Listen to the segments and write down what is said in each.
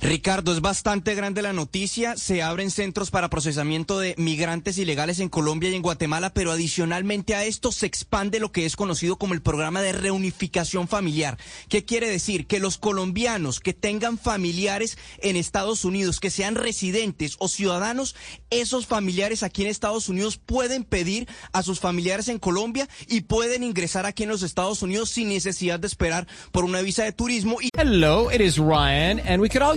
Ricardo, es bastante grande la noticia. Se abren centros para procesamiento de migrantes ilegales en Colombia y en Guatemala, pero adicionalmente a esto se expande lo que es conocido como el programa de reunificación familiar. ¿Qué quiere decir? Que los colombianos que tengan familiares en Estados Unidos, que sean residentes o ciudadanos, esos familiares aquí en Estados Unidos pueden pedir a sus familiares en Colombia y pueden ingresar aquí en los Estados Unidos sin necesidad de esperar por una visa de turismo. Hello, it is Ryan, and we could all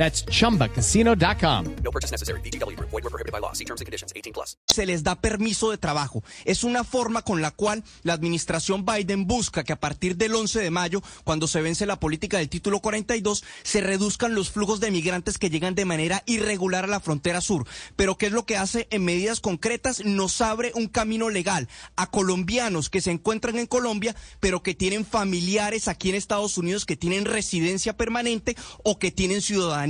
That's chumbacasino.com. No purchase necessary. VGW Group. Void were prohibited by law. See terms and conditions. 18 plus. se les da permiso de trabajo. Es una forma con la cual la administración Biden busca que a partir del 11 de mayo, cuando se vence la política del título 42, se reduzcan los flujos de migrantes que llegan de manera irregular a la frontera sur. Pero ¿qué es lo que hace en medidas concretas? Nos abre un camino legal a colombianos que se encuentran en Colombia, pero que tienen familiares aquí en Estados Unidos, que tienen residencia permanente o que tienen ciudadanía.